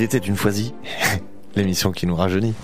Il était une foisie, l'émission qui nous rajeunit.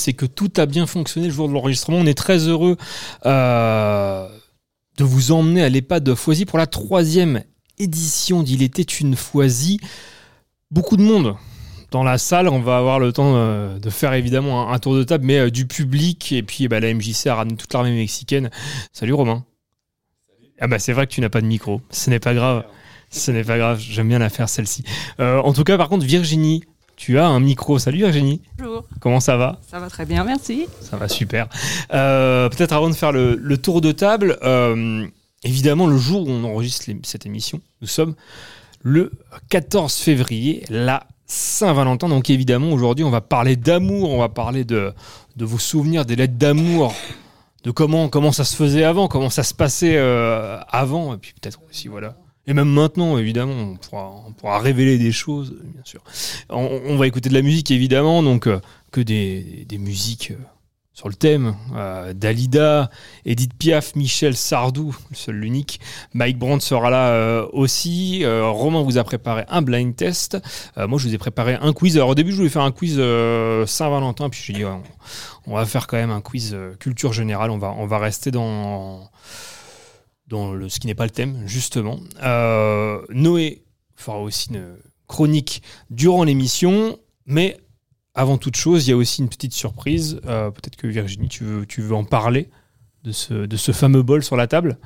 C'est que tout a bien fonctionné le jour de l'enregistrement. On est très heureux euh, de vous emmener à l'EHPAD de Foisy pour la troisième édition d'Il était une Foisy. Beaucoup de monde dans la salle. On va avoir le temps euh, de faire évidemment un, tour de table, mais euh, du public. Et puis bah, la MJC a ramené toute l'armée mexicaine. Salut Romain. Ah bah c'est vrai que tu n'as pas de micro. Ce n'est pas grave. Ce n'est pas grave. J'aime bien la faire celle-ci. En tout cas, par contre, Virginie, tu as un micro. Salut Virginie. Bonjour, Comment ça va ça va très bien, merci. Ça va super. Euh, Peut-être avant de faire le, le tour de table, euh, évidemment, le jour où on enregistre les- cette émission, nous sommes le 14 février, la Saint-Valentin. Donc évidemment, aujourd'hui, on va parler d'amour, on va parler de, de vos souvenirs, des lettres d'amour, de comment, comment ça se faisait avant, comment ça se passait euh, avant, et puis peut-être aussi, voilà. Et même maintenant, évidemment, on pourra, révéler des choses, bien sûr. On, va écouter de la musique, évidemment, donc euh, que des, musiques euh, sur le thème. Euh, Dalida, Edith Piaf, Michel Sardou, le seul, l'unique. Mike Brandt sera là aussi. Romain vous a préparé un blind test. Moi, je vous ai préparé un quiz. Alors, au début, je voulais faire un quiz Saint-Valentin, puis j'ai dit, ouais, on, on va faire quand même un quiz culture générale. On va rester dans, dans ce qui n'est pas le thème, justement. Euh, Noé fera aussi une chronique durant l'émission, mais avant toute chose, il y a aussi une petite surprise. Euh, Peut-être que Virginie, tu veux, tu veux en parler de ce, de ce fameux bol sur la table?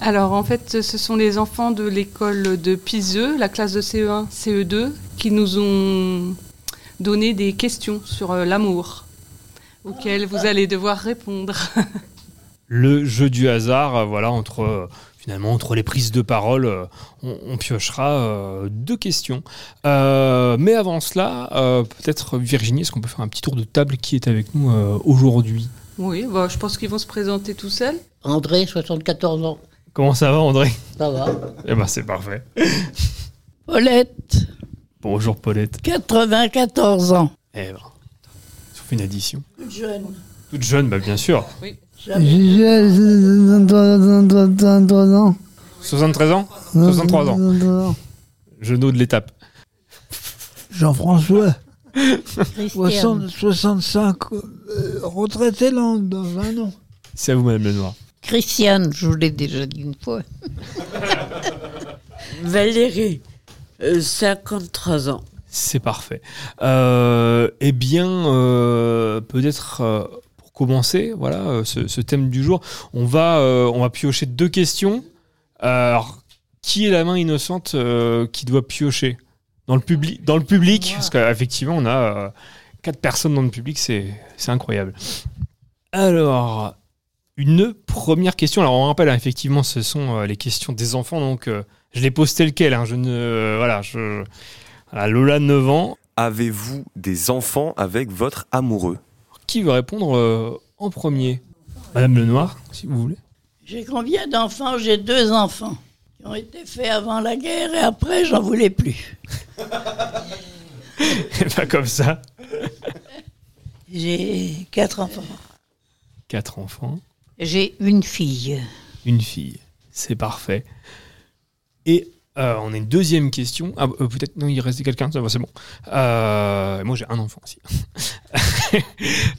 Alors en fait, ce sont les enfants de l'école de Piseux, la classe de E CE1, CE2, qui nous ont donné des questions sur euh, l'amour, auxquelles vous allez devoir répondre. Le jeu du hasard, euh, voilà, entre euh, finalement entre les prises de parole, euh, on, on piochera euh, deux questions. Euh, mais avant cela, euh, peut-être Virginie, est-ce qu'on peut faire un petit tour de table qui est avec nous euh, aujourd'hui? Oui, bah, je pense qu'ils vont se présenter tout seuls. André, 74 ans. Comment ça va, André? Ça va. Eh ben, c'est parfait. Paulette, Bonjour, Paulette. 94 ans. Eh ben, on fait une addition. Jeune. Toute jeune, bah, bien sûr. Jamais. 73 ans 63 ans. Genou de l'étape. Jean-François, Christiane. 60 65, euh, retraité dans, dans 20 ans. C'est à vous, Madame Lenoir. Christiane, je vous l'ai déjà dit une fois. Valérie, euh, 53 ans. C'est parfait. Euh, eh bien, euh, peut-être euh, commencer, voilà, euh, ce, thème du jour, on va, euh, on va piocher deux questions. Alors, qui est la main innocente euh, qui doit piocher? Dans le public Dans le public, parce qu'effectivement, on a quatre personnes dans le public, c'est incroyable. Alors, une première question. Alors, on rappelle, hein, effectivement, ce sont les questions des enfants, donc je les pose telles quelles. hein, je ne, voilà, je, voilà, Lola, 9 ans. Avez-vous des enfants avec votre amoureux? Qui veut répondre euh, en premier? Madame Lenoir, si vous voulez. J'ai combien d'enfants J'ai deux enfants qui ont été faits avant la guerre et après, j'en voulais plus. Pas comme ça. J'ai quatre enfants. Quatre enfants, J'ai une fille. une fille. C'est parfait. Et euh, on a une deuxième question. Ah, euh, peut-être, non, il restait quelqu'un, ça va, c'est bon. Euh, moi, j'ai un enfant aussi.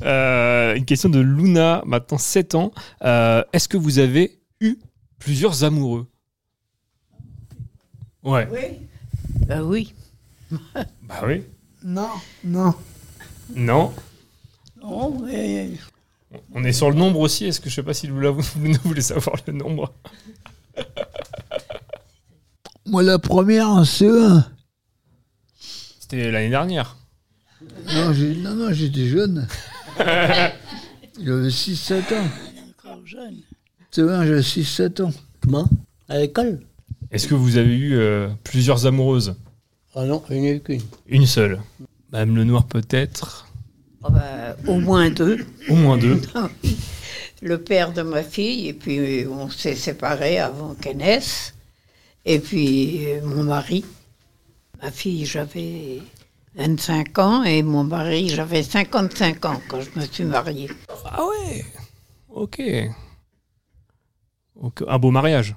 Euh, une question de Luna, maintenant 7 ans. Euh, Est-ce que vous avez eu plusieurs amoureux? Ouais. Bah oui. Bah oui. Non, non. Non. Non, mais On est sur le nombre aussi. Est-ce que je sais pas si vous voulez savoir le nombre? Moi, la première en CE1. C'était l'année dernière. Non, non, non, j'étais jeune. J'avais 6-7 ans. encore jeune. CE1, j'ai 6-7 ans. Comment? À l'école? Est-ce que vous avez eu euh, plusieurs amoureuses? Ah non, il n'y en a eu qu'une. Une seule. Madame Lenoir peut-être? Ah bah, au moins deux. Au moins deux. Le père de ma fille, et puis on s'est séparés avant qu'elle naisse. Et puis euh, mon mari. Ma fille, j'avais 25 ans, et mon mari, j'avais 55 ans quand je me suis mariée. Ah ouais Ok. Un beau mariage.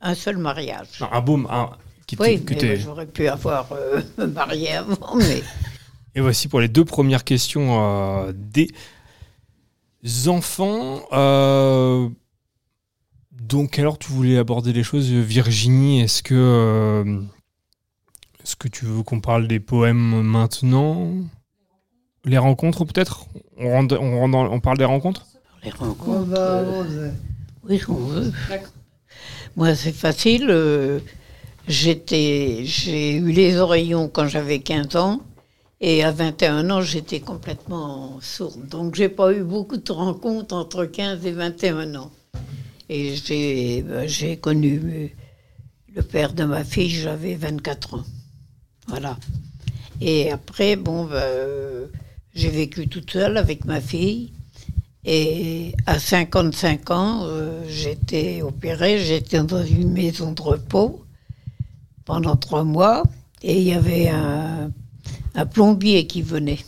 Un seul mariage. Non, un beau... Un, qui oui, mais j'aurais pu avoir euh, me marier avant, mais Et voici pour les deux premières questions euh, des enfants. Euh, donc, alors, tu voulais aborder les choses, Virginie. Est-ce que, euh, est-ce que tu veux qu'on parle des poèmes maintenant? Les rencontres, peut-être? On, parle des rencontres? Les rencontres. euh, oui, on veut. Moi, c'est facile. euh, j'étais, j'ai eu les oreillons quand j'avais 15 ans. Et à 21 ans, j'étais complètement sourde. Donc, j'ai pas eu beaucoup de rencontres entre 15 et 21 ans. Et j'ai, j'ai connu euh, le père de ma fille, j'avais 24 ans. Voilà. Et après, bon, ben, euh, j'ai vécu toute seule avec ma fille. Et à 55 ans, euh, j'étais opérée, j'étais dans une maison de repos pendant trois mois. Et il y avait un, plombier qui venait.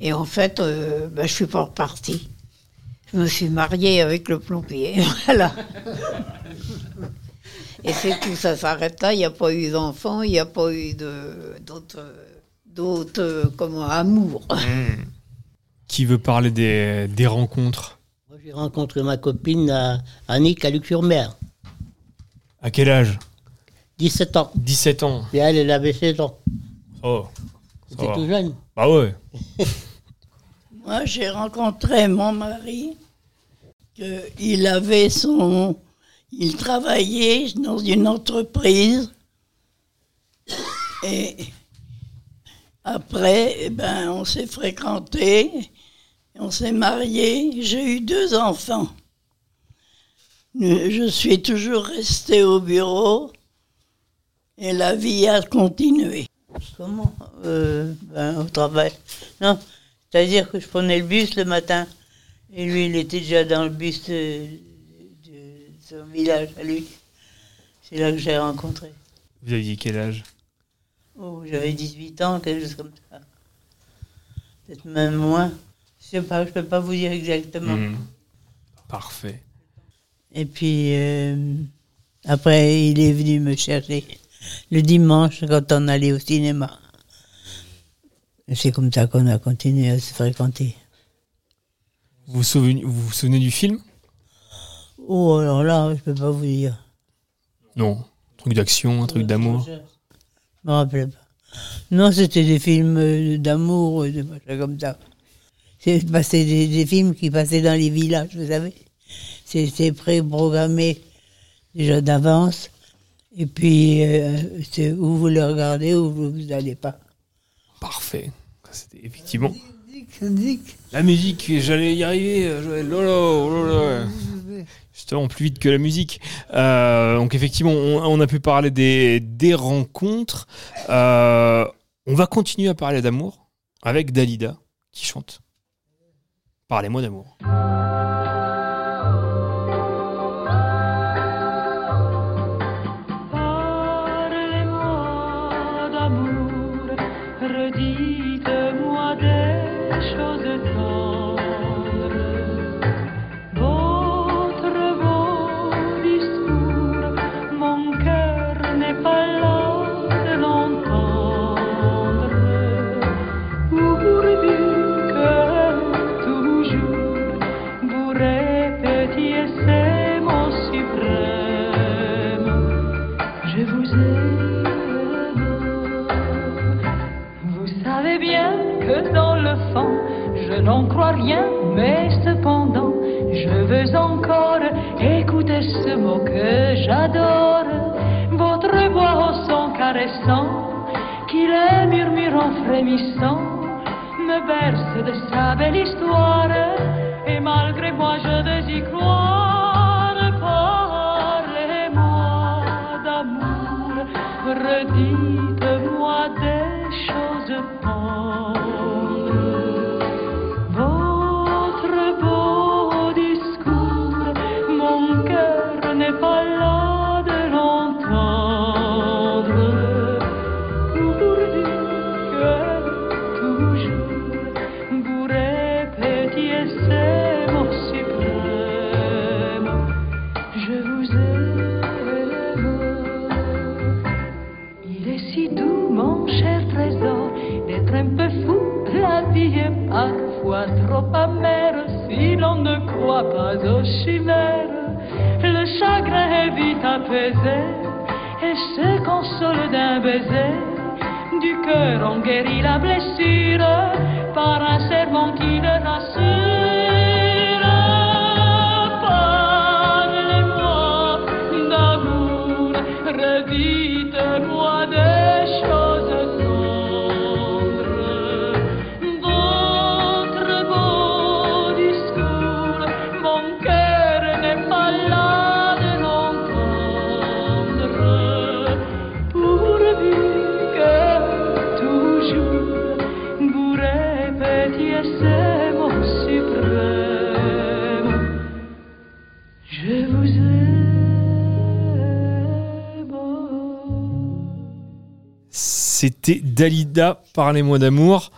Et en fait, euh, ben, je suis pas repartie. Je me suis mariée avec le plombier. Voilà. Et c'est tout, ça s'arrête là. Il n'y a pas eu d'enfants, il n'y a pas eu d'autres, d'autres, euh, comment, amours. Qui veut parler des, des rencontres? Moi, j'ai rencontré ma copine à Annick à Luc-sur-Mer, À quel âge? 17 ans. 17 ans. Et elle, elle avait 16 ans. Oh, C'était tout jeune. Bah ouais. Moi, j'ai rencontré mon mari, que il avait son. Il travaillait dans une entreprise. Et après, eh ben, on s'est fréquentés, on s'est mariés, j'ai eu deux enfants. Je suis toujours restée au bureau et la vie a continué. Comment euh, ben, Au travail? Non, c'est-à-dire que je prenais le bus le matin. Et lui, il était déjà dans le bus de, de son village à lui. C'est là que j'ai rencontré. Vous aviez quel âge? Oh, j'avais 18 ans, quelque chose comme ça. Peut-être même moins. Je sais pas, je peux pas vous dire exactement. Mhm. Parfait. Et puis, euh, après, il est venu me chercher le dimanche quand on allait au cinéma. C'est comme ça qu'on a continué à se fréquenter. Vous vous souvenez, vous vous souvenez du film? Oh, alors là, je peux pas vous dire. Non. Un truc d'action, un truc d'amour. Je me rappelle pas. Non, c'était des films euh, d'amour, euh, des machins comme ça. C'est des, des films qui passaient dans les villages, vous savez. C'était pré-programmé déjà d'avance. Et puis, euh, c'est où vous le regardez ou vous n'allez pas. Parfait. C'était effectivement la musique. J'allais y arriver. euh, Joël. Oh là, oh là. Justement, plus vite que la musique. Euh, donc effectivement, on, on a pu parler des, des rencontres. Euh, on va continuer à parler d'amour avec Dalida qui chante. Parlez-moi d'amour. mais cependant, je veux encore écouter ce mot que j'adore. Votre voix au son caressant, qui les murmure en frémissant, me berce de sa belle histoire, et malgré moi je veux y croire. Parlez-moi d'amour, redis. Et se console d'un baiser. Du cœur, on guérit la blessure par un C'était Dalida, Parlez-moi d'amour.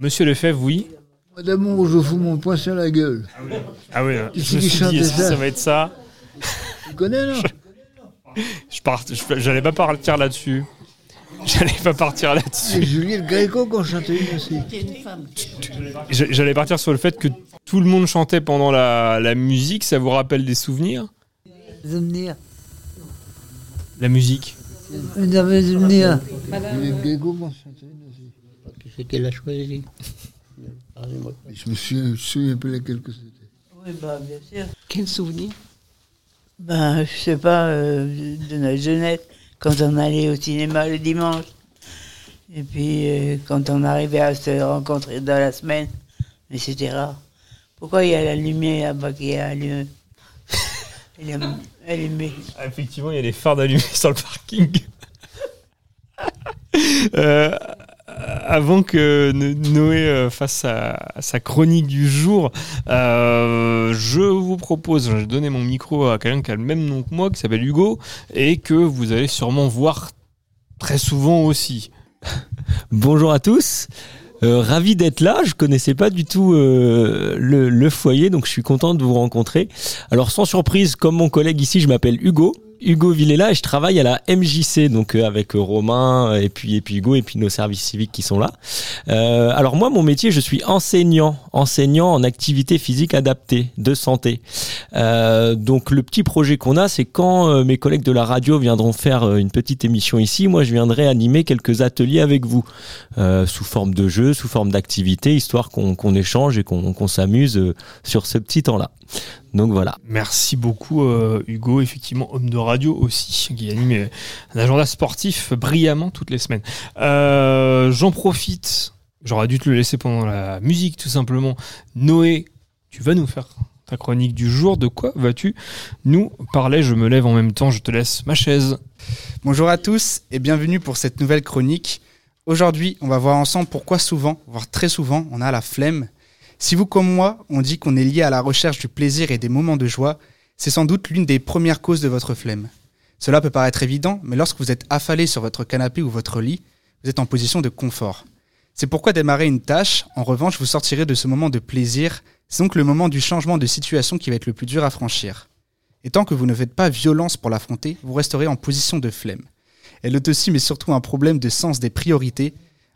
Monsieur Lefebvre, oui. Moi d'amour, je fous mon poing sur la gueule. Ah oui, Qui je c'est me qui suis dit, chantait est-ce que ça ça va être ça Tu connais, non Je part- je- J'allais pas partir là-dessus. J'allais pas partir là-dessus. C'est Juliette Gréco qu'on chantait une aussi. J'a- J'allais partir sur le fait que tout le monde chantait pendant la, la musique. Ça vous rappelle des souvenirs? Souvenirs. La musique Qu'on chantait une aussi. Qui c'est qu'elle a choisi Parlez-moi. Je me souviens, souviens plus laquelle que c'était. Oui, bah, bien sûr. Quel souvenir Ben, je sais pas, euh, de notre jeunesse, quand on allait au cinéma le dimanche. Et puis, euh, quand on arrivait à se rencontrer dans la semaine. Mais c'était rare. Pourquoi il y a la lumière là-bas qui est allumée Elle est allumée. Ah, Effectivement, il y a les phares d'allumés sur le parking. Euh, avant que No- Noé euh, fasse sa, sa chronique du jour, euh, je vous propose, je vais donner mon micro à quelqu'un qui a le même nom que moi, qui s'appelle Hugo, et que vous allez sûrement voir très souvent aussi. Bonjour à tous. Euh, ravi d'être là. Je connaissais pas du tout euh, le, le foyer, donc je suis content de vous rencontrer. Alors sans surprise, comme mon collègue ici, je m'appelle Hugo. Hugo Villela et je travaille à la MJC, donc euh, avec euh, Romain et puis et puis Hugo et puis nos services civiques qui sont là. Euh, alors moi, mon métier, je suis enseignant, enseignant en activité physique adaptée de santé. Euh, donc le petit projet qu'on a, c'est quand euh, mes collègues de la radio viendront faire euh, une petite émission ici, moi je viendrai animer quelques ateliers avec vous, euh, sous forme de jeu, sous forme d'activité, histoire qu'on échange et qu'on s'amuse euh, sur ce petit temps-là. Donc voilà. Merci beaucoup euh, Hugo, effectivement homme de radio aussi, qui anime euh, un agenda sportif brillamment toutes les semaines. Euh, J'en profite, j'aurais dû te le laisser pendant la musique tout simplement. Noé, tu vas nous faire ta chronique du jour. De quoi vas-tu nous parler? Je me lève en même temps, je te laisse ma chaise. Bonjour à tous et bienvenue pour cette nouvelle chronique. Aujourd'hui, on va voir ensemble pourquoi souvent, voire très souvent, on a la flemme. Si vous comme moi, on dit qu'on est lié à la recherche du plaisir et des moments de joie, c'est sans doute l'une des premières causes de votre flemme. Cela peut paraître évident, mais lorsque vous êtes affalé sur votre canapé ou votre lit, vous êtes en position de confort. C'est pourquoi démarrer une tâche, en revanche, vous sortirez de ce moment de plaisir, c'est donc le moment du changement de situation qui va être le plus dur à franchir. Et tant que vous ne faites pas violence pour l'affronter, vous resterez en position de flemme. Elle est aussi mais surtout un problème de sens des priorités.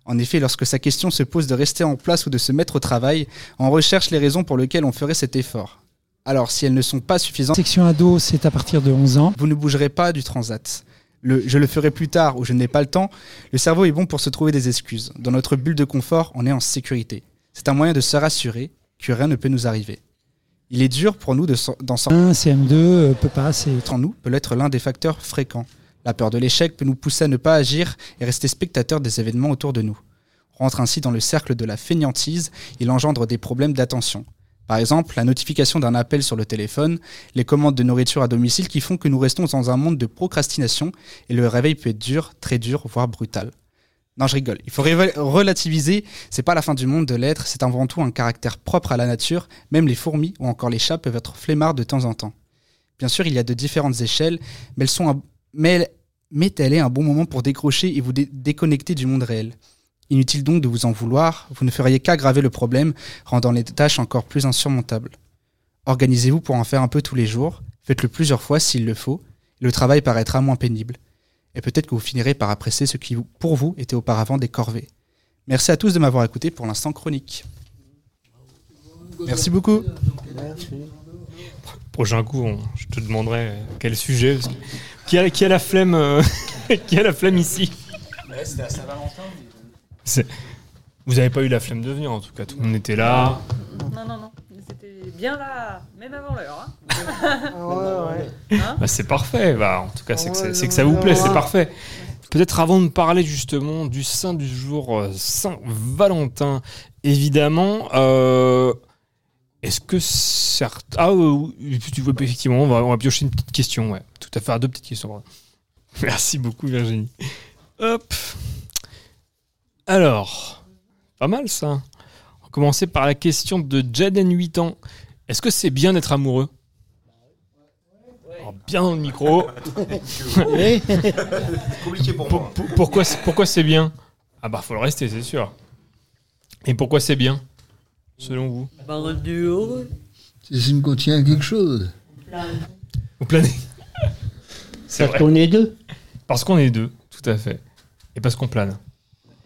En effet, lorsque sa question se pose de rester en place ou de se mettre au travail, on recherche les raisons pour lesquelles on ferait cet effort. Alors, si elles ne sont pas suffisantes, Section ado, c'est à partir de 11 ans. vous ne bougerez pas du transat. Le je le ferai plus tard ou je n'ai pas le temps, le cerveau est bon pour se trouver des excuses. Dans notre bulle de confort, on est en sécurité. C'est un moyen de se rassurer que rien ne peut nous arriver. Il est dur pour nous de d'en sortir. Un CM2 euh, peut pas. En nous peut être l'un des facteurs fréquents. La peur de l'échec peut nous pousser à ne pas agir et rester spectateurs des événements autour de nous. Rentre ainsi dans le cercle de la fainéantise, il engendre des problèmes d'attention. Par exemple, la notification d'un appel sur le téléphone, les commandes de nourriture à domicile qui font que nous restons dans un monde de procrastination et le réveil peut être dur, très dur, voire brutal. Non, je rigole. Il faut relativiser. C'est pas la fin du monde de l'être. C'est avant tout un caractère propre à la nature. Même les fourmis ou encore les chats peuvent être flemmards de temps en temps. Bien sûr, il y a de différentes échelles, mais elles sont mais, mais tel est un bon moment pour décrocher et vous dé- déconnecter du monde réel. Inutile donc de vous en vouloir. Vous ne feriez qu'aggraver le problème, rendant les tâches encore plus insurmontables. Organisez-vous pour en faire un peu tous les jours. Faites-le plusieurs fois s'il le faut. Le travail paraîtra moins pénible et peut-être que vous finirez par apprécier ce qui, vous- pour vous, était auparavant des corvées. Merci à tous de m'avoir écouté pour l'instant chronique. Merci beaucoup. Prochain coup, on- je te demanderai quel sujet. parce que- Qui, a, qui a la flemme euh, Qui a la flemme ici C'était à Saint-Valentin. C'est- Vous n'avez pas eu la flemme de venir en tout cas, tout le monde était là. Non, non, non. C'était bien là, même avant l'heure. Hein. Bah, c'est parfait, bah, en tout cas c'est que, ça- c'est que ça vous plaît, c'est parfait. Peut-être avant de parler justement du saint du jour, euh, Saint Valentin, évidemment, euh, est-ce que certains... Ah euh, oui, tu vois, effectivement, on va, on va piocher une petite question, ouais, tout à fait, ah, deux petites questions. pardon. Merci beaucoup Virginie. Hop. Alors, pas mal ça. On va commencer par la question de Jaden 8 ans. Est-ce que c'est bien d'être amoureux? Alors, Bien dans le micro. Compliqué pour moi. pourquoi, c'est- pourquoi c'est bien? Ah bah faut le rester, c'est sûr. Et pourquoi c'est bien, selon vous Par du heureux. Si ça me contient quelque chose. Vous planez C'est Parce qu'on est deux. Parce qu'on est deux, tout à fait. Et parce qu'on plane.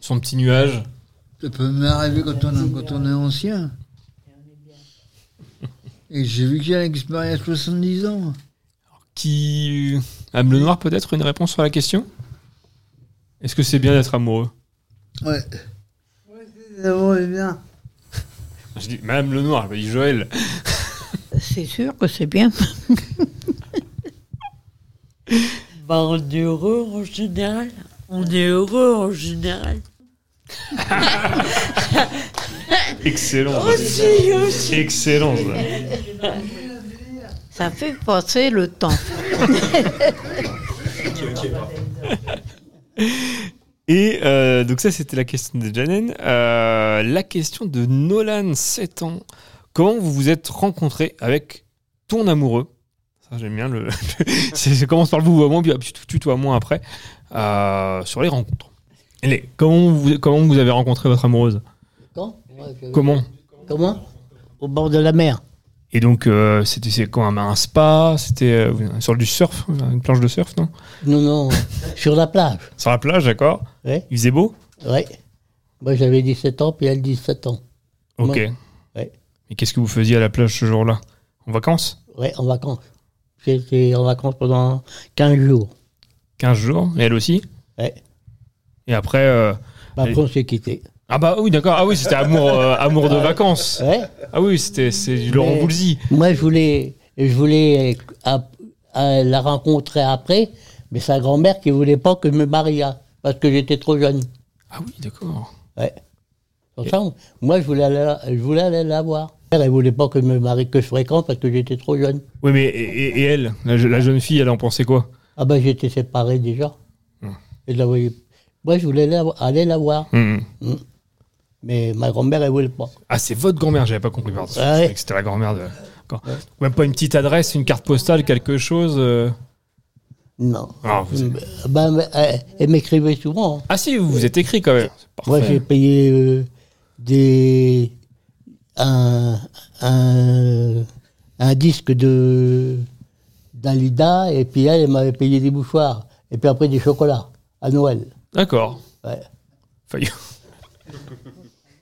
Son petit nuage. Ça peut m'arriver quand on, quand on est ancien. Et j'ai vu qu'il y a l'expérience 70 ans. Qui. Âme le Noir, peut-être une réponse sur la question? Est-ce que c'est bien d'être amoureux? Ouais. C'est bon, c'est bien. Je dis Madame le Noir, je dis Joël. C'est sûr que c'est bien. Par du heureux en général. On est heureux en général. Excellent. Aussi, aussi. Excellent. ça. Ça fait passer le temps. Et euh, donc ça, c'était la question de Janen. Euh, la question de Nolan, 7 ans. Comment vous vous êtes rencontré avec ton amoureux? Ça, j'aime bien le... ça commence par le moi, puis tu tutoies moi après. Euh, sur les rencontres. Allez, comment vous, comment vous avez rencontré votre amoureuse? Quand? Je- Comment? Comment? Au bord de la mer. Et donc, euh, c'était quoi un, un spa C'était euh, sur du surf Une planche de surf, non? Non, non, sur la plage. Sur la plage, d'accord Ouais. Il faisait beau? Ouais. Moi, j'avais 17 ans, puis elle 17 ans. Ok. Moi- Ouais. Et qu'est-ce que vous faisiez à la plage ce jour-là? En vacances? Ouais, en vacances. J'étais en vacances pendant 15 jours. 15 jours Et elle aussi? Ouais. Et après. euh, Bah, elle- Après, on s'est quittés. Ah bah oui, d'accord. Ah oui, c'était amour, euh, amour de vacances. Ouais. Ah oui, c'était c'est du Laurent Mais Voulzy. Moi, je voulais, je voulais euh, à- à la rencontrer après, mais sa grand-mère qui voulait pas que je me marie parce que j'étais trop jeune. Ah oui, d'accord. Ouais. Moi, je voulais aller, la- je voulais aller la voir. Elle voulait pas que je me marie, que je fréquente parce que j'étais trop jeune. Oui, mais et, elle, la, je- la jeune fille, elle en pensait quoi? Ah ben, j'étais séparé déjà. Hum. Et je la voyais- Moi, je voulais la- aller la voir. Hum. Hum. Mais ma grand-mère, elle voulait pas. Ah, c'est votre grand-mère, j'avais pas compris. Pardon. Ah ouais. C'était la grand-mère de. D'accord. Même pas une petite adresse, une carte postale, quelque chose euh Non. Ah, vous- Ben, mais, elle, m'écrivait souvent. hein. Ah si, vous vous êtes écrit quand même. Moi, j'ai payé euh, des un, un, un disque de d'Alida et puis elle, elle m'avait payé des mouchoirs et puis après des chocolats à Noël. D'accord. Ouais. Failli.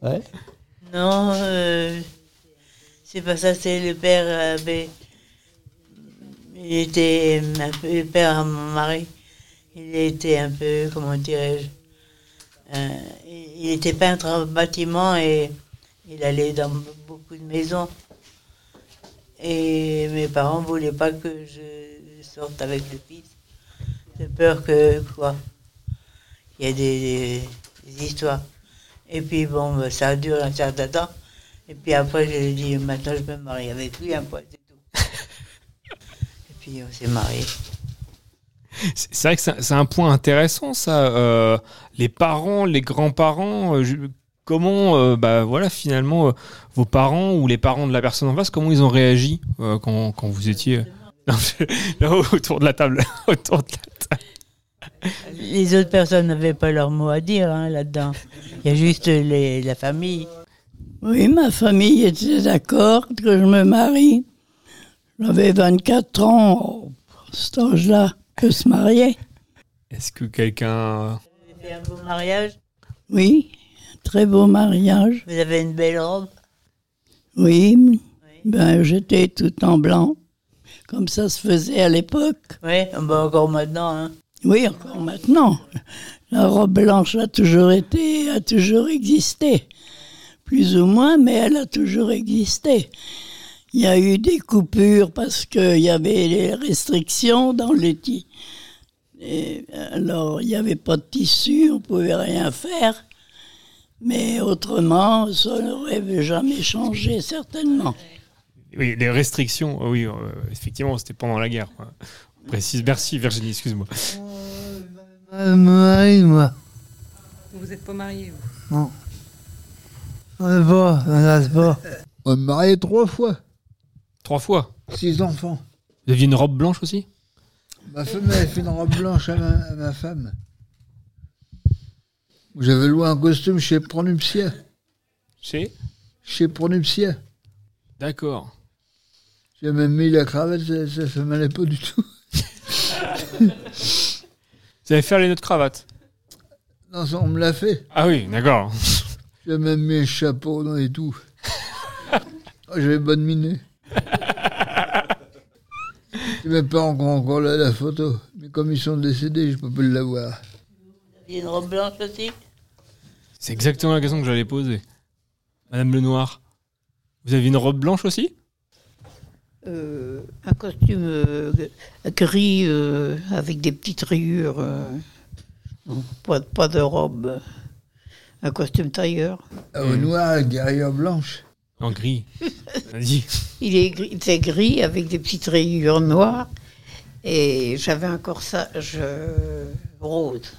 Ouais. Non, euh, c'est pas ça, c'est le père avait. Il était un peu le père à mon mari. Il était un peu, comment dirais-je, euh, il était peintre en bâtiment et il allait dans beaucoup de maisons. Et mes parents voulaient pas que je sorte avec le fils. De peur que, quoi, il y a des, des histoires. Et puis bon, ben, ça a duré un certain temps. Et puis après, j'ai dit, maintenant je me marie avec lui, un point, c'est tout. Et puis on s'est mariés. C'est vrai que c'est un point intéressant, ça. euh, les parents, les grands-parents, euh, je- comment, euh, bah voilà, finalement, vos parents ou les parents de la personne en face, comment ils ont réagi quand, quand vous étiez je- là, autour de la table, autour de la table? Les autres personnes n'avaient pas leur mot à dire hein, là-dedans. Il y a juste les, la famille. Oui, ma famille était d'accord que je me marie. J'avais 24 ans, à cet âge-là, que se marier. Est-ce que quelqu'un Vous avez fait un beau mariage Oui, très beau mariage. Vous avez une belle robe Oui, ben j'étais tout en blanc, comme ça se faisait à l'époque. Oui, bah encore maintenant. Hein. Oui, encore maintenant. La robe blanche a toujours été, a toujours existé. Plus ou moins, mais elle a toujours existé. Il y a eu des coupures parce qu'il y avait les restrictions dans le ti- et alors, il n'y avait pas de tissu, on pouvait rien faire. Mais autrement, ça n'aurait jamais changé, certainement. Oui, les restrictions, oui, euh, effectivement, c'était pendant la guerre. Précise. Merci Virginie, excuse-moi. Marie, moi. Vous n'êtes pas mariés, vous Non. On est pas, on est pas. On est marié trois fois. Trois fois. Six enfants. Vous aviez une robe blanche aussi? Ma femme avait fait une robe blanche à ma, à ma femme. J'avais loué un costume chez Pronuptia. Chez? Chez Pronuptia. D'accord. J'ai même mis la cravate, ça, ça fait m'allait pas du tout. Vous allez faire les nœuds de cravate Non, ça, on me l'a fait. Ah oui, d'accord. J'ai même mis un chapeau dans et tout. Oh, J'avais bonne mine. Mes parents ont encore la, la photo. Mais comme ils sont décédés, je peux plus l'avoir. Vous aviez une robe blanche aussi C'est exactement la question que j'allais poser. Madame Lenoir, vous avez une robe blanche aussi? Euh, un costume euh, gris euh, avec des petites rayures. euh, pas, pas de robe. Un costume tailleur. Au noir, guerrière blanche. En gris. Vas-y. Il est gris, c'est gris avec des petites rayures noires. Et j'avais un corsage rose.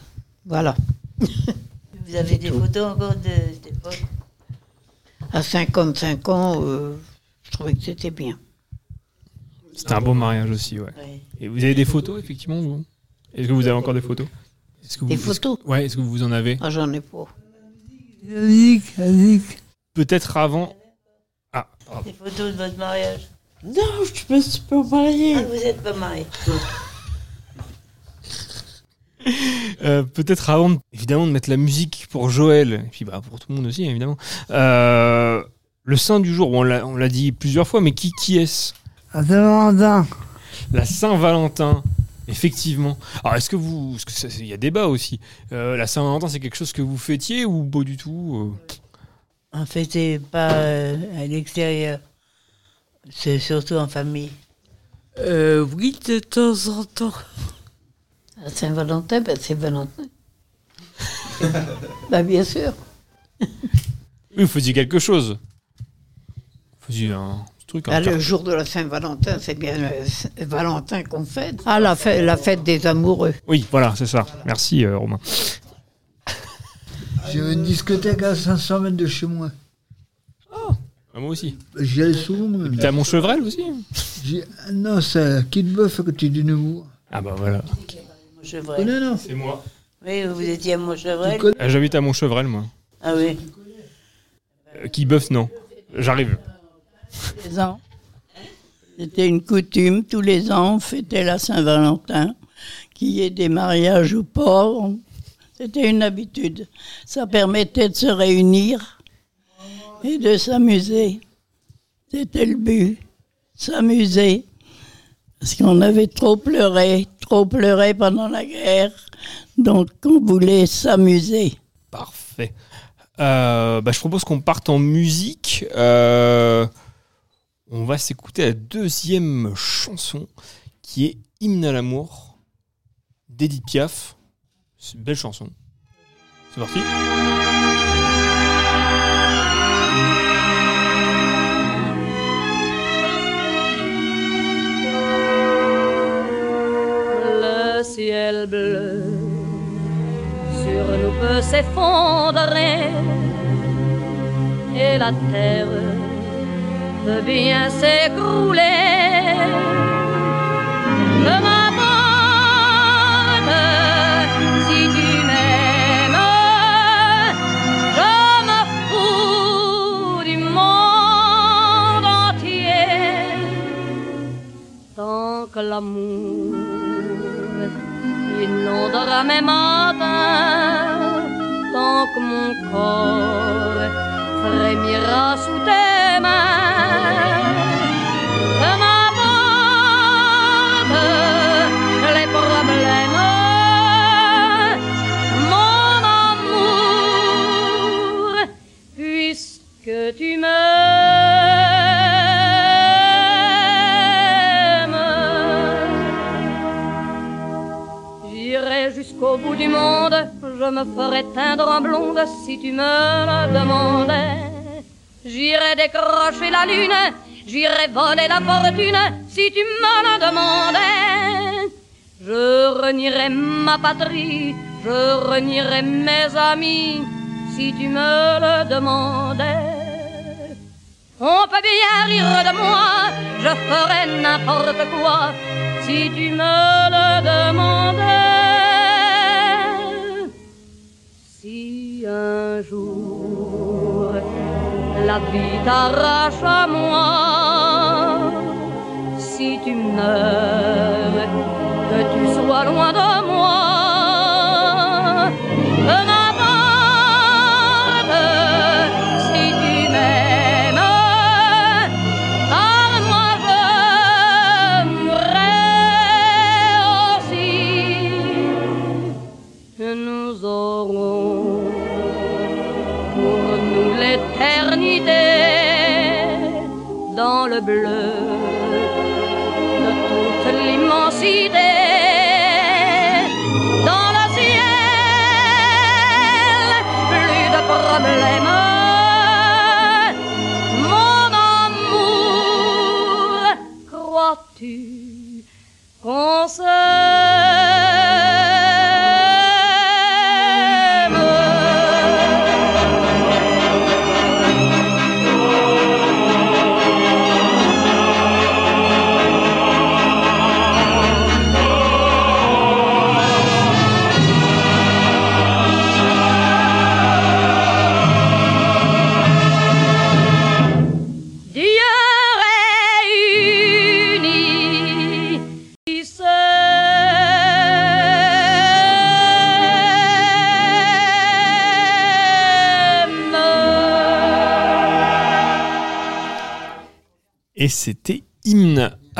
Voilà. Vous avez des photos encore de cette époque? À 55 ans, euh, je trouvais que c'était bien. C'était un beau mariage aussi, ouais. Ouais. Et vous avez des photos, effectivement, vous? Est-ce que vous avez encore des photos? Est-ce que vous- Des photos? Est-ce que- Ouais, est-ce que vous en avez? Ah, j'en ai pas. Peut-être avant. Ah, pardon. Des photos de votre mariage Non, je me suis pas mariée. Ah, vous n'êtes pas mariés Euh, peut-être avant, de- évidemment, de mettre la musique pour Joël, et puis bah, pour tout le monde aussi, évidemment. Euh, le saint du jour, bon, on l'a on l'a dit plusieurs fois, mais qui, qui est-ce? À Saint-Valentin. La Saint-Valentin, effectivement. Alors, est-ce que vous. Il y a débat aussi. Euh, la Saint-Valentin, c'est quelque chose que vous fêtiez ou pas du tout euh? En fait, c'est pas euh, à l'extérieur. C'est surtout en famille. Euh, oui, de temps en temps. À Saint-Valentin, ben, c'est Valentin. bah, bien sûr. Oui, vous faisiez quelque chose. Vous faisiez un truc. Ah, le jour de la Saint-Valentin, c'est bien euh, Saint- Valentin qu'on fête. Ah, la fête, la fête des amoureux. Oui, voilà, c'est ça. Merci, euh, Romain. J'avais une discothèque à 500 mètres de chez moi. Ah, moi aussi. J'y allais souvent. T'es à Montchevrel aussi ah Non, c'est à Kidboeuf à côté du Nemours. Ah bah voilà. Monchevrel. Non, non. C'est moi. Oui, vous étiez à Monchevrel Euh, J'habite à Montchevrel, moi. Ah oui. Euh, qui bœuf, non. J'arrive. Les ans. C'était une coutume, tous les ans, on fêtait la Saint-Valentin. Qu'il y ait des mariages ou pas, c'était une habitude. Ça permettait de se réunir et de s'amuser. C'était le but, s'amuser. Parce qu'on avait trop pleuré, trop pleuré pendant la guerre. Donc on voulait s'amuser. Parfait. Euh, bah, je propose qu'on parte en musique. Euh, on va s'écouter la deuxième chanson qui est Hymne à l'amour d'Edith Piaf. C'est une belle chanson. C'est parti. Le ciel bleu sur nous peut s'effondrer et la terre peut bien s'écrouler. Peu m'importe si tu m'aimes, je me fous du monde entier tant que l'amour inondera mes matins, tant que mon corps frémira sous tes mains. Que m'importe les problèmes, mon amour, puisque tu m'aimes. J'irai jusqu'au bout du monde, je me ferai teindre en blonde si tu me demandais. J'irai décrocher la lune, j'irai voler la fortune si tu me le demandais. Je renierai ma patrie, je renierai mes amis si tu me le demandais. On peut bien rire de moi, je ferai n'importe quoi si tu me le demandais. Si un jour la vie t'arrache à moi, si tu meurs, que tu sois loin de moi. Dans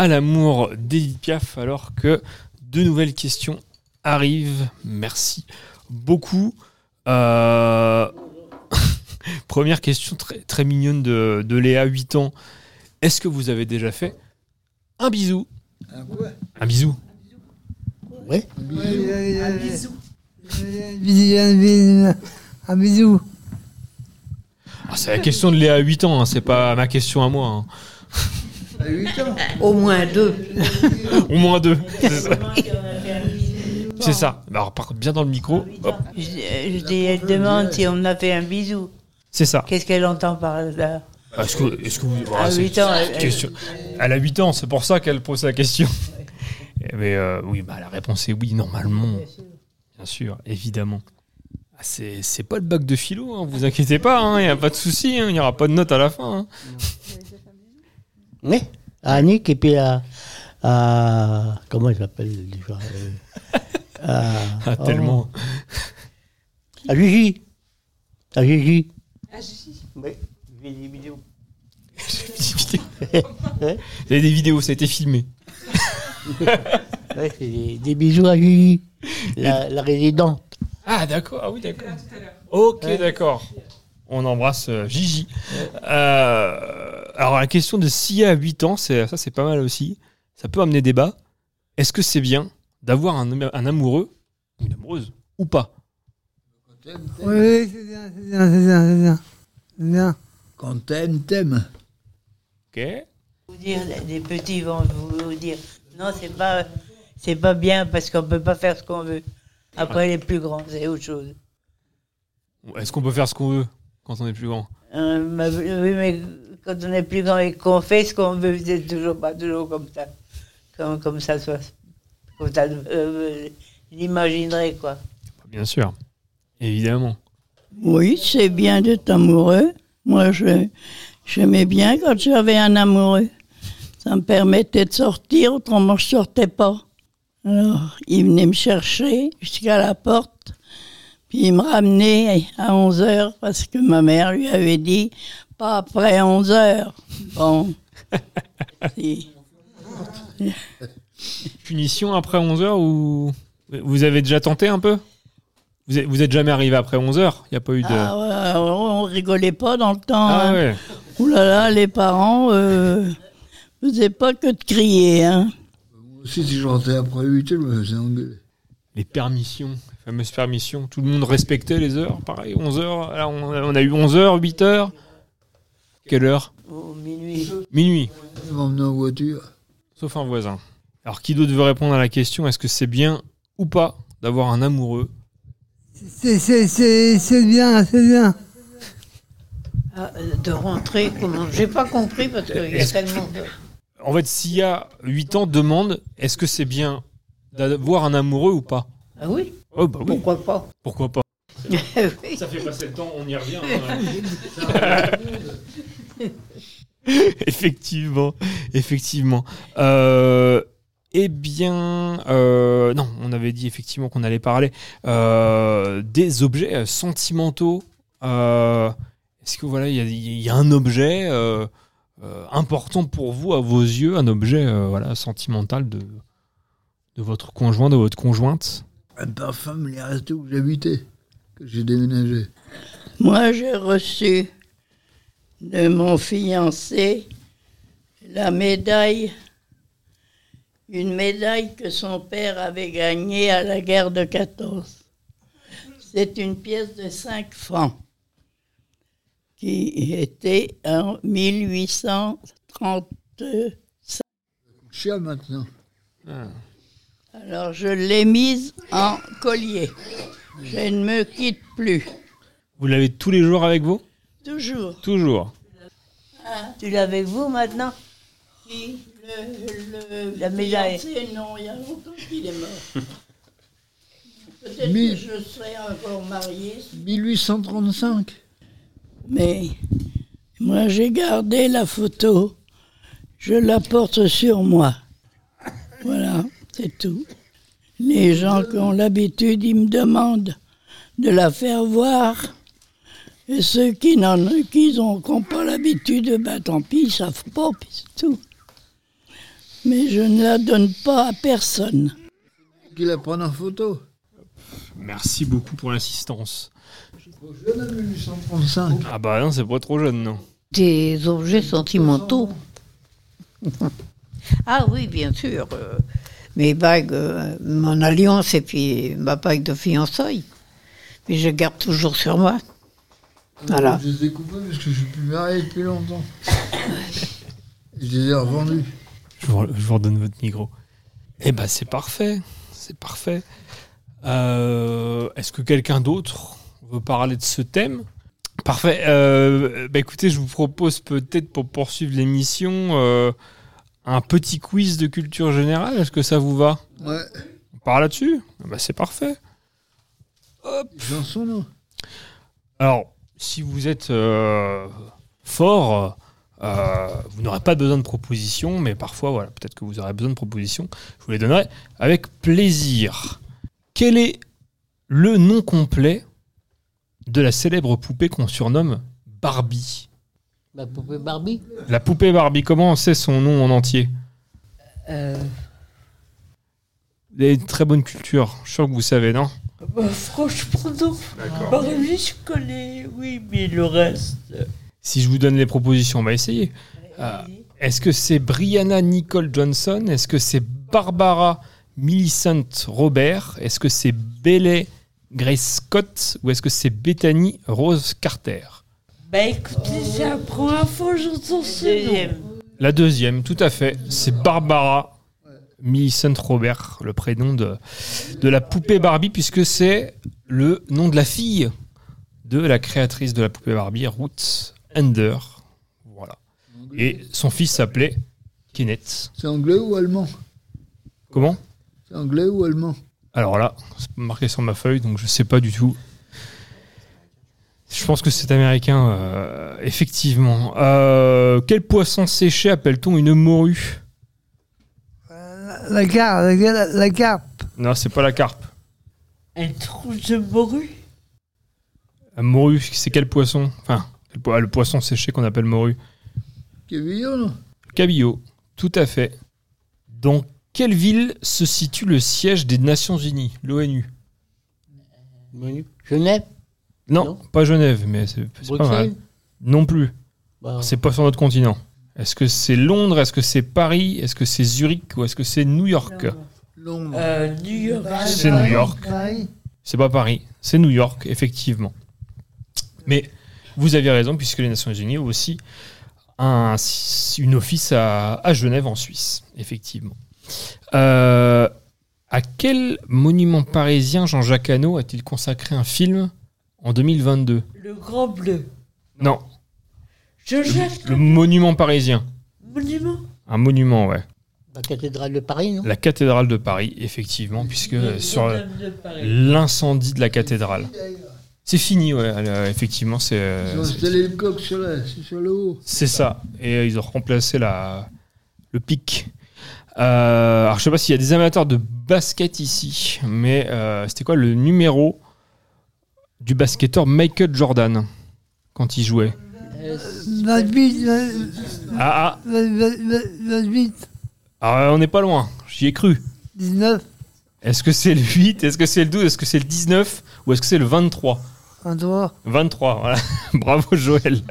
à l'amour d'Edith Piaf, alors que de nouvelles questions arrivent. Merci beaucoup. Euh, Première question très, très mignonne de, de Léa, 8 ans. Est-ce que vous avez déjà fait un bisou? Un bisou Oui. Un bisou. Un bisou. Ah, C'est la question de Léa, 8 ans, hein, c'est pas ma question à moi. hein. Au moins deux. Au moins deux. c'est ça. C'est ça. Bah, Alors, par contre, bien dans le micro. Hop. Je, je dis, elle demande si on a fait un bisou. C'est ça. Qu'est-ce qu'elle entend par là? Est-ce que, est-ce que vous. À c'est- huit ans, c'est une elle- question- Elle a 8 ans, c'est pour ça qu'elle pose la question. Mais euh, oui, bah, la réponse est oui, normalement. Bien sûr, évidemment. Ah, c'est, c'est pas le bac de philo, hein, vous inquiétez pas, il n'y a pas de souci, hein, il n'y aura pas de note à la fin. hein. Oui, à Annick et puis à. à- comment il s'appelle déjà euh, à- Ah, tellement. À Gigi. À Gigi. Oui. Oui, des vidéos. Vous avez des vidéos, ça a été filmé. Ouais, c'est des, des bisous à Gigi, la, la résidente. Ah, d'accord, ah oui, d'accord. Ok, d'accord. On embrasse euh, Gigi. Euh, alors, la question de s'il y a 8 ans, c'est, ça c'est pas mal aussi. Ça peut amener débat. Est-ce que c'est bien d'avoir un, un amoureux ou une amoureuse ou pas? Oui, c'est bien, c'est bien, c'est bien, c'est bien. C'est bien. Quand t'aimes, t'aimes. Ok. Vous dire, les petits vont vous dire non, c'est pas, c'est pas bien parce qu'on peut pas faire ce qu'on veut. Après, les plus grands, c'est autre chose. Est-ce qu'on peut faire ce qu'on veut? Quand on est plus grand Euh, mais- oui, mais quand on est plus grand et qu'on fait ce qu'on veut, c'est toujours pas toujours comme ça. Comme, comme ça soit. Comme ça, euh, l'imaginerait, quoi. Bien sûr. Évidemment. Oui, c'est bien d'être amoureux. Moi, je, j'aimais bien quand j'avais un amoureux. Ça me permettait de sortir, autrement je sortais pas. Alors, il venait me chercher jusqu'à la porte, puis il me ramenait à 11 heures parce que ma mère lui avait dit pas après 11 heures. Bon. Punition après 11h ou. Vous avez déjà tenté un peu? Vous êtes, vous êtes jamais arrivé après 11h Il n'y a pas eu de. Ah ouais, on rigolait pas dans le temps. Ah hein. ouais. Ouh là là, les parents euh, faisaient pas que de crier. Hein. Moi aussi, si je rentrais après 8 heures, je me faisais engueuler. Les permissions, les fameuses permissions. Tout le monde respectait les heures, pareil, 11h. Là, on, on a eu 11h, 8h. Quelle heure Au minuit. Minuit. Ils m'emmenaient en voiture. Sauf un voisin. Alors, qui d'autre veut répondre à la question Est-ce que c'est bien ou pas d'avoir un amoureux? C'est- C'est c'est- c'est bien, c'est bien. Ah, euh, de rentrer, comment? J'ai pas compris parce qu'il y a tellement de. En fait, s'il y a 8 ans, demande est-ce que c'est bien d'avoir un amoureux ou pas? Ah oui Oh, bah oui. Pourquoi pas Pourquoi pas. Ça fait passer le temps, on y revient. effectivement, effectivement. Euh, eh bien, euh, non, on avait dit effectivement qu'on allait parler euh, des objets sentimentaux. Euh, Est-ce que voilà, il y, y a un objet euh, euh, important pour vous, à vos yeux, un objet euh, voilà sentimental de de votre conjoint, de votre conjointe? Un parfum, il est resté où j'habitais, que j'ai déménagé. Moi, j'ai reçu de mon fiancé la médaille, une médaille que son père avait gagnée à la guerre de 14. C'est une pièce de 5 francs qui était en 1835. Cher maintenant. Alors, je l'ai mise en collier. Je ne me quitte plus. Vous l'avez tous les jours avec vous Toujours. Toujours. Ah, tu l'as avec vous maintenant Qui le, le, La médaille. fiancé, non, il y a longtemps qu'il est mort. Peut-être que je serai encore mariée. 1835. Mais moi, j'ai gardé la photo. Je la porte sur moi. Voilà, c'est tout. Les gens qui ont l'habitude, ils me demandent de la faire voir. Et ceux qui n'en qui ont, qui n'ont pas l'habitude, ben tant pis, ils savent pas, puis c'est tout. Mais je ne la donne pas à personne. Qu'il la prenne en photo? Merci beaucoup pour l'assistance. Jeune en 1835. Ah bah non, c'est pas trop jeune, non. Des objets sentimentaux. ah oui, bien sûr. Mes bagues, euh, mon alliance et puis ma bague de fiançailles. Mais je garde toujours sur moi. Voilà. Je les ai coupés parce que je suis plus marié depuis longtemps. je les ai revendus. Je vous, je vous redonne votre micro. Eh ben c'est parfait. C'est parfait. Euh, Est-ce que quelqu'un d'autre veut parler de ce thème? Parfait. Euh, bah écoutez, je vous propose peut-être pour poursuivre l'émission euh, un petit quiz de culture générale. Est-ce que ça vous va Ouais. On part là-dessus Ah bah, C'est parfait. Non Alors, si vous êtes euh, fort, euh, vous n'aurez pas besoin de propositions, mais parfois, voilà, peut-être que vous aurez besoin de propositions. Je vous les donnerai avec plaisir. Quel est le nom complet de la célèbre poupée qu'on surnomme Barbie? La poupée Barbie. La poupée Barbie, comment on sait son nom en entier Euh, avez une très bonne culture, je suis sûr que vous savez, non? Bah, franchement, non. Barbie, je connais, oui, mais le reste. Si je vous donne les propositions, on va essayer. Euh, Est-ce que c'est Brianna Nicole Johnson? Est-ce que c'est Barbara Millicent Robert? Est-ce que c'est Bailey Grace Scott? Ou est-ce que c'est Bethany Rose Carter? Bah écoutez, c'est la première fois que j'entends ce nom. La deuxième, tout à fait, c'est Barbara Millicent Robert, le prénom de, de la poupée Barbie, puisque c'est le nom de la fille de la créatrice de la poupée Barbie, Ruth Ender. Voilà. Et son fils s'appelait Kenneth. C'est anglais ou allemand? Comment? C'est anglais ou allemand? Alors là, c'est marqué sur ma feuille, donc je sais pas du tout. Je pense que c'est américain, euh, effectivement. Euh, quel poisson séché appelle-t-on une morue? La carpe, la, la- la carpe. Non, c'est pas la carpe. Un trou de morue? La morue, c'est quel poisson? Enfin, le po- le poisson séché qu'on appelle morue. Caviar, non? Cabillaud, tout à fait. Dans quelle ville se situe le siège des Nations Unies, l'ONU? Genève non, pas Genève, mais c'est pas mal. Non plus. Bah, C'est pas sur notre continent. Est-ce que c'est Londres? Est-ce que c'est Paris? Est-ce que c'est Zurich Ou est-ce que c'est New York? Londres. Euh, New York. C'est New York. Paris. C'est pas Paris, c'est New York, effectivement. Mais vous aviez raison, puisque les Nations Unies ont aussi un, une office à, à Genève, en Suisse, effectivement. Euh, à quel monument parisien Jean-Jacques Hano a-t-il consacré un film en 2022 Le Grand Bleu. Non, Joseph, le monument parisien. monument. Un monument, ouais. La cathédrale de Paris, non? La cathédrale de Paris, effectivement, puisque sur l'incendie de la cathédrale. C'est fini, ouais, euh, effectivement, c'est. euh, Ils ont installé le coq sur, la, sur le haut. C'est ça. Et euh, ils ont remplacé la, le pic. Euh, alors, je sais pas s'il y a des amateurs de basket ici, mais euh, c'était quoi le numéro du basketteur Michael Jordan quand il jouait 28, Ah, ah, 28, alors, on n'est pas loin. J'y ai cru. 19, Est-ce que c'est le 8 Est-ce que c'est le 12 Est-ce que c'est le 19 Ou est-ce que c'est le 23 23, 23, voilà. Bravo Joël.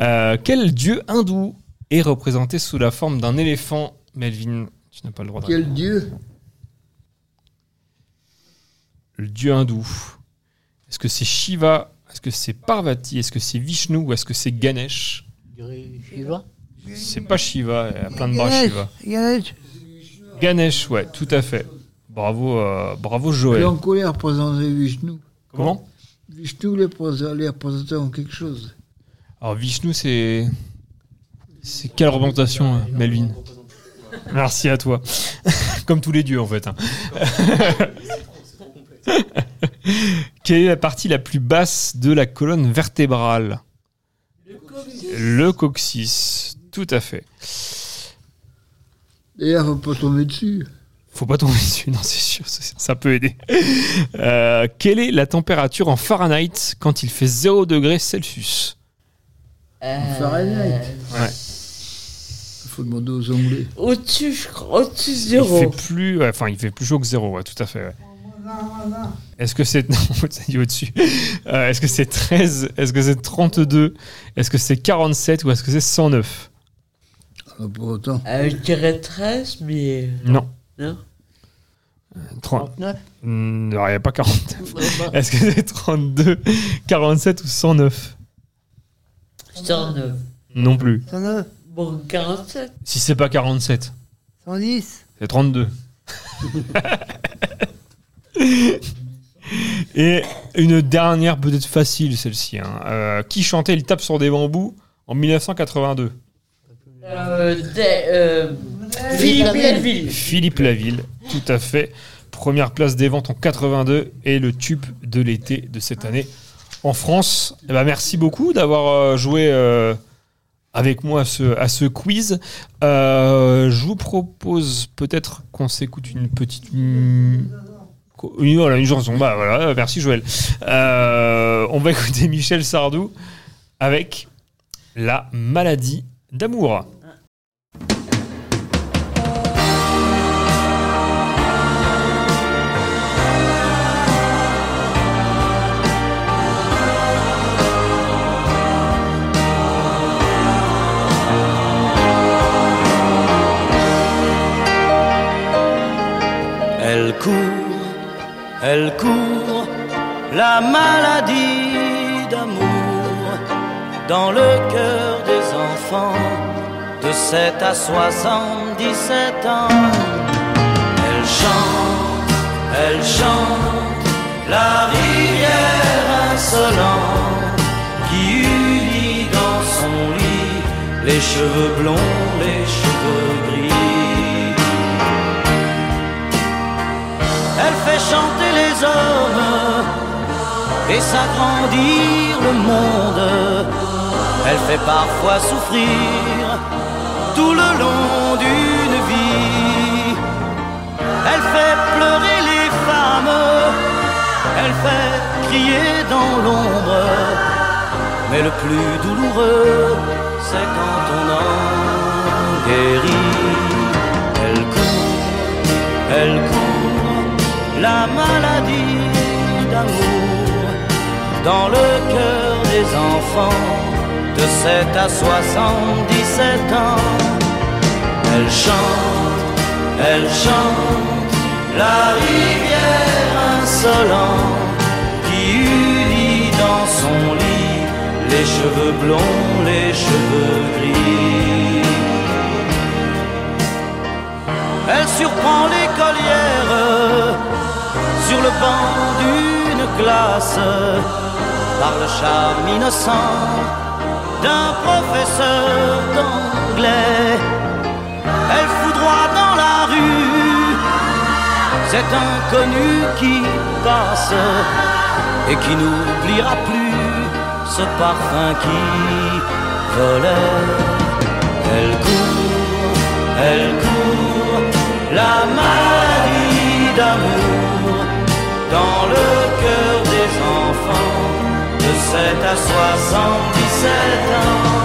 Euh, quel dieu hindou est représenté sous la forme d'un éléphant? Melvin, tu n'as pas le droit de Quel répondre. dieu? Le dieu hindou. Est-ce que c'est Shiva? Est-ce que c'est Parvati? Est-ce que c'est Vishnu? Ou est-ce que c'est Ganesh? Je dirais Shiva C'est pas Shiva, il y a plein de bras Shiva. Ganesh, Ganesh, ouais, tout à fait. Bravo, euh, bravo Joël. Et en quoi les représenter Vishnu Comment? Vishnu les représenter en quelque chose. Alors Vishnu, c'est. C'est quelle représentation, euh, Melvin? Merci à toi. Comme tous les dieux, en fait. hein. Quelle est la partie la plus basse de la colonne vertébrale Le coccyx. Tout à fait. D'ailleurs, faut pas tomber dessus. Faut pas tomber dessus, non, c'est sûr, ça, ça peut aider. Euh, quelle est la température en Fahrenheit quand il fait 0 degré Celsius En Fahrenheit. Ouais. Il faut demander aux Anglais. Au-dessus, je crois, au-dessus de Il zéro. fait plus, ouais, enfin, il fait plus chaud que 0, ouais, tout à fait. ouais. Est-ce que c'est non, ça dit au-dessus. Euh, est-ce que c'est 13 Est-ce que c'est 32 Est-ce que c'est 47 ou est-ce que c'est 109 Alors, pour autant. Euh, je dirais 13, mais. Non. Non 30. 39 Hmm, Non, il n'y a pas 49. Est-ce que c'est 32, 47 ou 109 109. Non plus. 109, Bon, 47. Si c'est pas 47, 110, c'est 32. Et une dernière peut-être facile celle-ci. hein. Euh, qui chantait Il tape sur des bambous en 1982 Euh, des- euh, Philippe Laville. Philippe Laville, tout à fait. Première place des ventes en 82 et le tube de l'été de cette année en France. Eh ben, merci beaucoup d'avoir euh, joué euh, avec moi à ce, à ce quiz. Euh, je vous propose peut-être qu'on s'écoute une petite. Une- voilà, une chanson. Bah, voilà, merci Joël. Euh, on va écouter Michel Sardou avec La maladie d'amour. Elle court, la maladie d'amour dans le cœur des enfants de 7 à 77 ans. Elle chante, elle chante, la rivière insolent qui unit dans son lit les cheveux blonds, les cheveux gris. Elle fait chanter et s'agrandir le monde. Elle fait parfois souffrir tout le long d'une vie. Elle fait pleurer les femmes, elle fait crier dans l'ombre. Mais le plus douloureux, c'est quand on en guérit. Elle court, elle court, la maladie d'amour dans le cœur des enfants de 7 à 77 ans. Elle chante, elle chante la rivière insolente qui unit dans son lit les cheveux blonds, les cheveux gris. Elle surprend l'écolière sur le banc d'une classe par le charme innocent d'un professeur d'anglais. Elle foudroie dans la rue cet inconnu qui passe et qui n'oubliera plus ce parfum qui volait. Elle court, elle court, la maladie d'amour dans le cœur des enfants de 7 à 77 ans.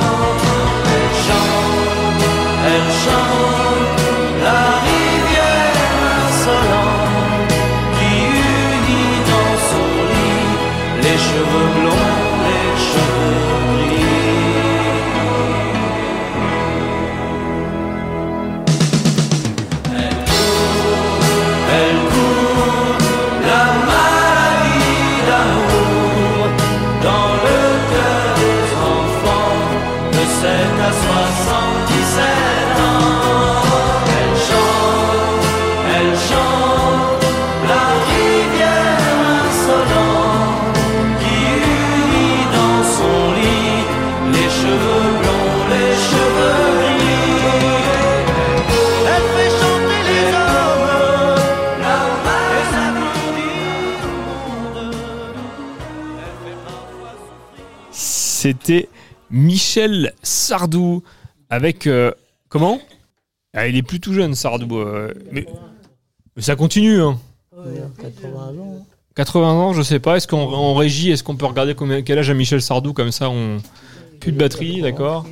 C'était Michel Sardou avec euh, comment? Ah, Il est plus tout jeune Sardou, euh, mais, mais ça continue. Hein. 80 ans, je sais pas. Est-ce qu'en en régie, est-ce qu'on peut regarder combien, quel âge a Michel Sardou? Comme ça on plus de batterie, d'accord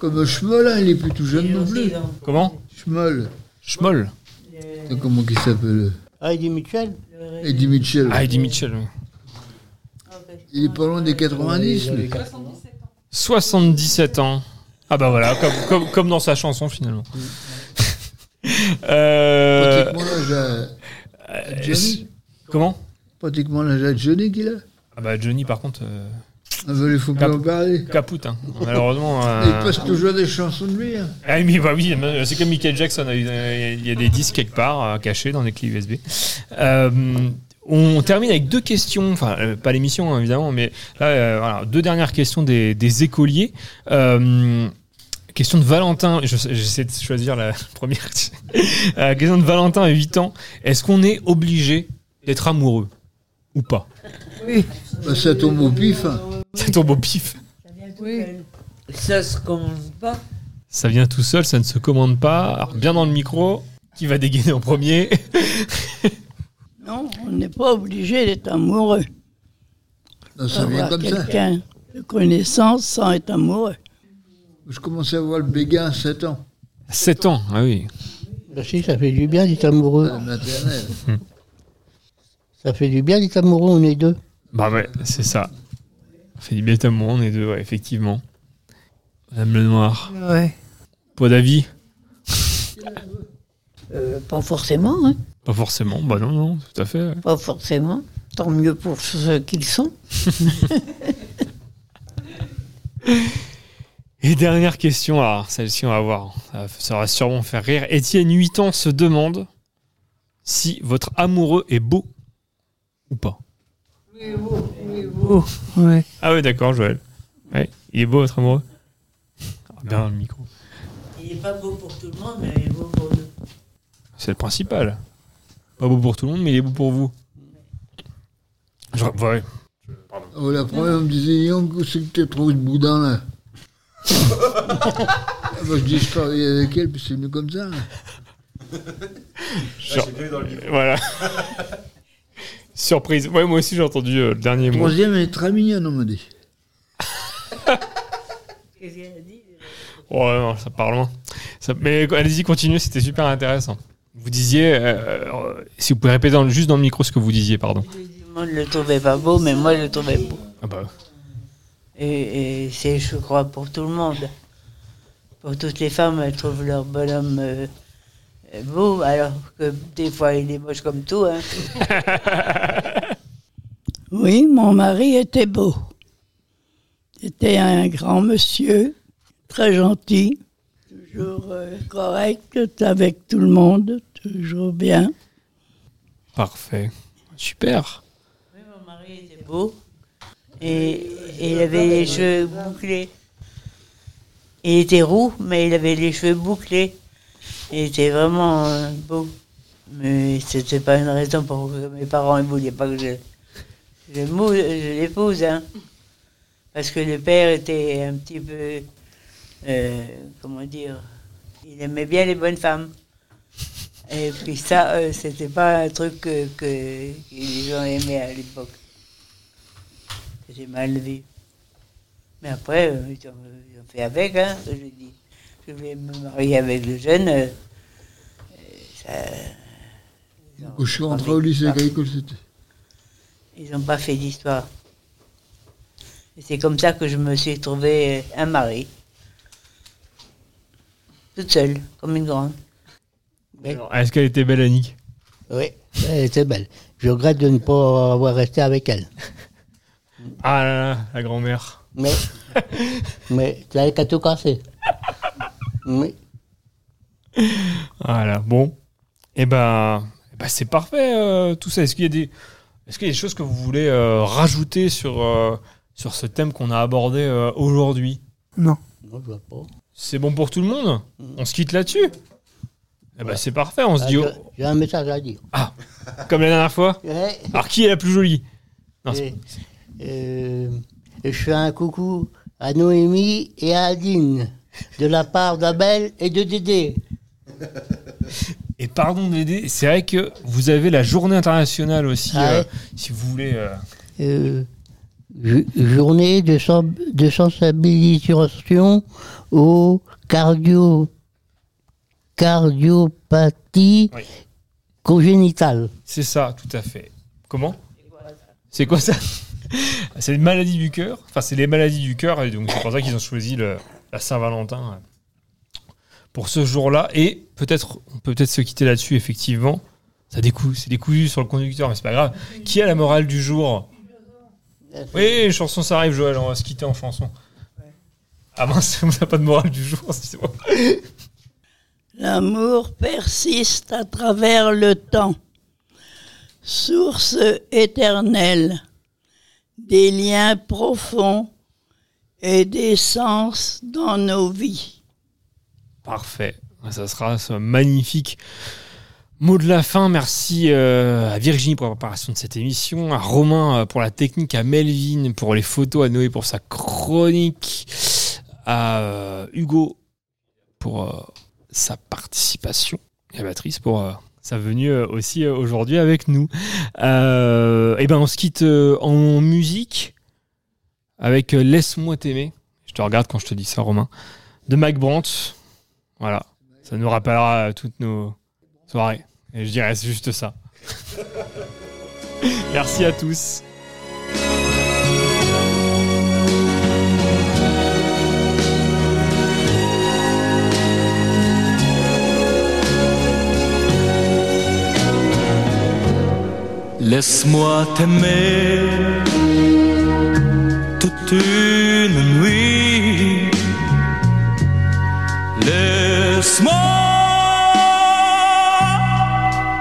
Comme Schmoll, hein, il est plus tout jeune non plus. Comment? Schmoll. Schmoll. Comment il s'appelle? Ah, Eddie Mitchell Eddie Mitchell. Ah, Eddie Mitchell. oui. Il est pas loin des 90, lui. 77 ans. Ah bah voilà, comme, comme, comme dans sa chanson finalement. Euh, Pratiquement l'âge à- à Johnny. Comment? Pratiquement l'âge à Johnny qu'il a. Ah bah Johnny par contre. euh, Ah bah, il faut pas cap- en parler. Capoute, hein. malheureusement. euh, Il passe toujours des chansons de lui. hein. Ah oui, bah oui, c'est comme Michael Jackson, euh, il y a des disques quelque part euh, cachés dans des clés USB. Euh, on termine avec deux questions, enfin euh, pas l'émission hein, évidemment, mais là, euh, voilà, deux dernières questions des, des écoliers. Euh, question de Valentin, je- j'essaie de choisir la première. Euh, question de Valentin à 8 ans, est-ce qu'on est obligé d'être amoureux ou pas? Oui. Bah, ça tombe au pif. hein. Ça tombe au pif. Oui. Ça se commande pas. Ça vient tout seul, ça ne se commande pas. Alors, bien dans le micro, qui va dégainer en premier? Non, on n'est pas obligé d'être amoureux. Non, ça vient comme ça. quelqu'un de connaissance sans être amoureux. Je commençais à voir le béguin à 7 ans. 7 ans, ah oui. Bah si, ça fait du bien d'être amoureux. Maternelle. Ça fait du bien d'être amoureux, on est deux. Bah ouais, c'est ça. On fait du bien amour, on est deux, ouais, effectivement. Madame Lenoir. Ouais. Pas d'avis Euh, pas forcément, hein. Pas forcément, bah non, non, tout à fait. ouais. Pas forcément. Tant mieux pour ceux qu'ils sont. Et dernière question, alors celle-ci on va voir, ça, va sûrement faire rire. Étienne, 8 ans, se demande si votre amoureux est beau ou pas. Oh, ouais. Ah ouais, d'accord, Joël. Ouais. Il est beau, votre amoureux? Ah, Bien dans le micro. Il est pas beau pour tout le monde, mais il est beau pour nous. C'est le principal. Pas beau pour tout le monde, mais il est beau pour vous. Je- ouais. Oh, la première, me disait, Young, c'est que tu trouves ce boudin là Ah, bah, Je dis, je travaille avec elle, puis c'est venu comme ça. Genre- Voilà. Surprise. Ouais, moi aussi j'ai entendu euh, le dernier mot. Troisième, est très mignonne, on m'a dit. Qu'est-ce qu'elle a dit Ouais, non, ça part loin. Ça- mais allez-y, continuez, c'était super intéressant. Vous disiez, euh, euh, si vous pouvez répéter dans juste dans le micro ce que vous disiez, pardon. Tout le monde le trouvait pas beau, mais moi je le trouvais beau. Ah bah. Et, et c'est, je crois, pour tout le monde. Pour toutes les femmes, elles trouvent leur bonhomme euh, beau, alors que des fois il est moche comme tout. Hein. Oui, mon mari était beau. C'était un grand monsieur, très gentil, toujours euh, correct avec tout le monde, toujours bien. Parfait. Super. Mon mari était beau et, et il avait les cheveux bouclés. Il était roux, mais il avait les cheveux bouclés. Il était vraiment euh, beau. Mais c'était pas une raison pour que mes parents ne voulaient pas que je, je, mou- je l'épouse. Hein. Parce que le père était un petit peu. Euh, comment dire Il aimait bien les bonnes femmes. Et puis ça, euh, c'était pas un truc que, que- que les gens aimaient à l'époque. C'était mal vu. Mais après, euh, ils, ont, ils ont fait avec. Hein. Je dis, je vais me marier avec le jeune. euh, ça, Quand je suis rentré au lycée agricole, c'était. Ils n'ont pas fait d'histoire. Et c'est comme ça que je me suis trouvé un mari. Toute seule, comme une grande. Est-ce qu'elle était belle, Annick? Oui, elle était belle. Je regrette de ne pas avoir resté avec elle. Ah là là, la grand-mère. Mais, mais tu n'avais qu'à tout casser. Oui. Voilà, bon. Et ben, eh ben, c'est parfait euh, tout ça. Est-ce qu'il y a des, est-ce qu'il y a des choses que vous voulez euh, rajouter sur euh, sur ce thème qu'on a abordé euh, aujourd'hui? Non. Moi, je vois pas. C'est bon pour tout le monde On se quitte là-dessus Eh ben, c'est parfait. On se Ah, dit, oh, J'ai un message à dire. comme la dernière fois. Ouais. Alors qui est la plus jolie? Non, c'est- Et, euh, et je fais un coucou à Noémie et à Adine, de la part d'Abel et de Dédé. Et pardon d'aider, c'est vrai que vous avez la journée internationale aussi, Ah euh, ouais si vous voulez. euh, Euh, ju- journée de, sen- de sensibilisation aux cardio, cardiopathie congénitale. C'est ça, tout à fait. Comment? C'est quoi ça? C'est une maladie du cœur. Enfin, c'est les maladies du cœur, et donc c'est pour ça qu'ils ont choisi le- la Saint-Valentin euh, pour ce jour-là. Et peut-être, on peut peut-être se quitter là-dessus, effectivement. Ça décousu, c'est décousu sur le conducteur, mais c'est pas grave. Qui a la morale du jour? Oui, les chansons, ça arrive, Joël. On va se quitter en chanson. Ah mince, on n'a pas de morale du jour. L'amour persiste à travers le temps, source éternelle des liens profonds et des sens dans nos vies. Parfait. Ça sera ce magnifique mot de la fin. Merci euh, à Virginie pour la préparation de cette émission, à Romain euh, pour la technique, à Melvin pour les photos, à Noé pour sa chronique, à euh, Hugo pour euh, sa participation et à Patrice pour euh, sa venue aussi aujourd'hui avec nous. Euh, et ben on se quitte en musique avec Laisse-moi t'aimer. Je te regarde quand je te dis ça, Romain. De Mac Brandt. Voilà. Ça nous rappellera toutes nos soirées. Et je dirais juste ça. Merci à tous. Laisse-moi t'aimer toute une nuit. Laisse-moi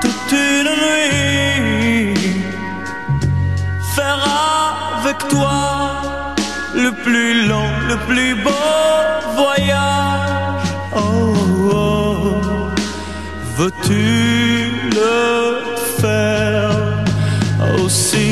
toute une nuit faire avec toi le plus long, le plus beau voyage. Oh, oh. oh. veux-tu le see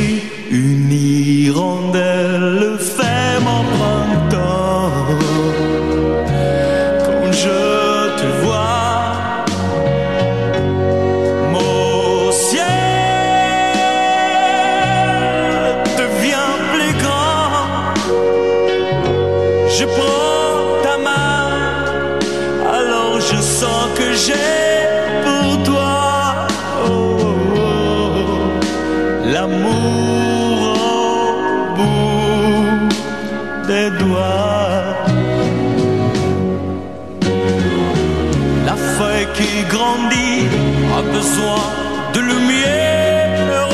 de lumière.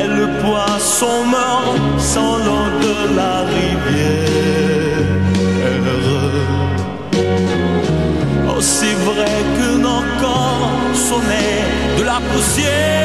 Et le poisson meurt sans l'eau de la rivière. Oh, c'est vrai que nos corps sont nés de la poussière.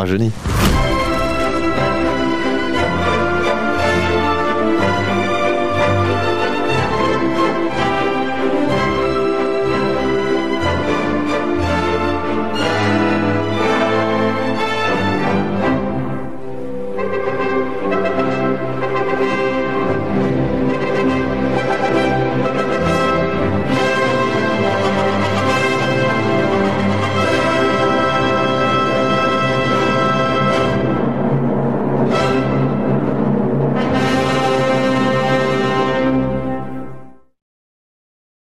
je rajeunit.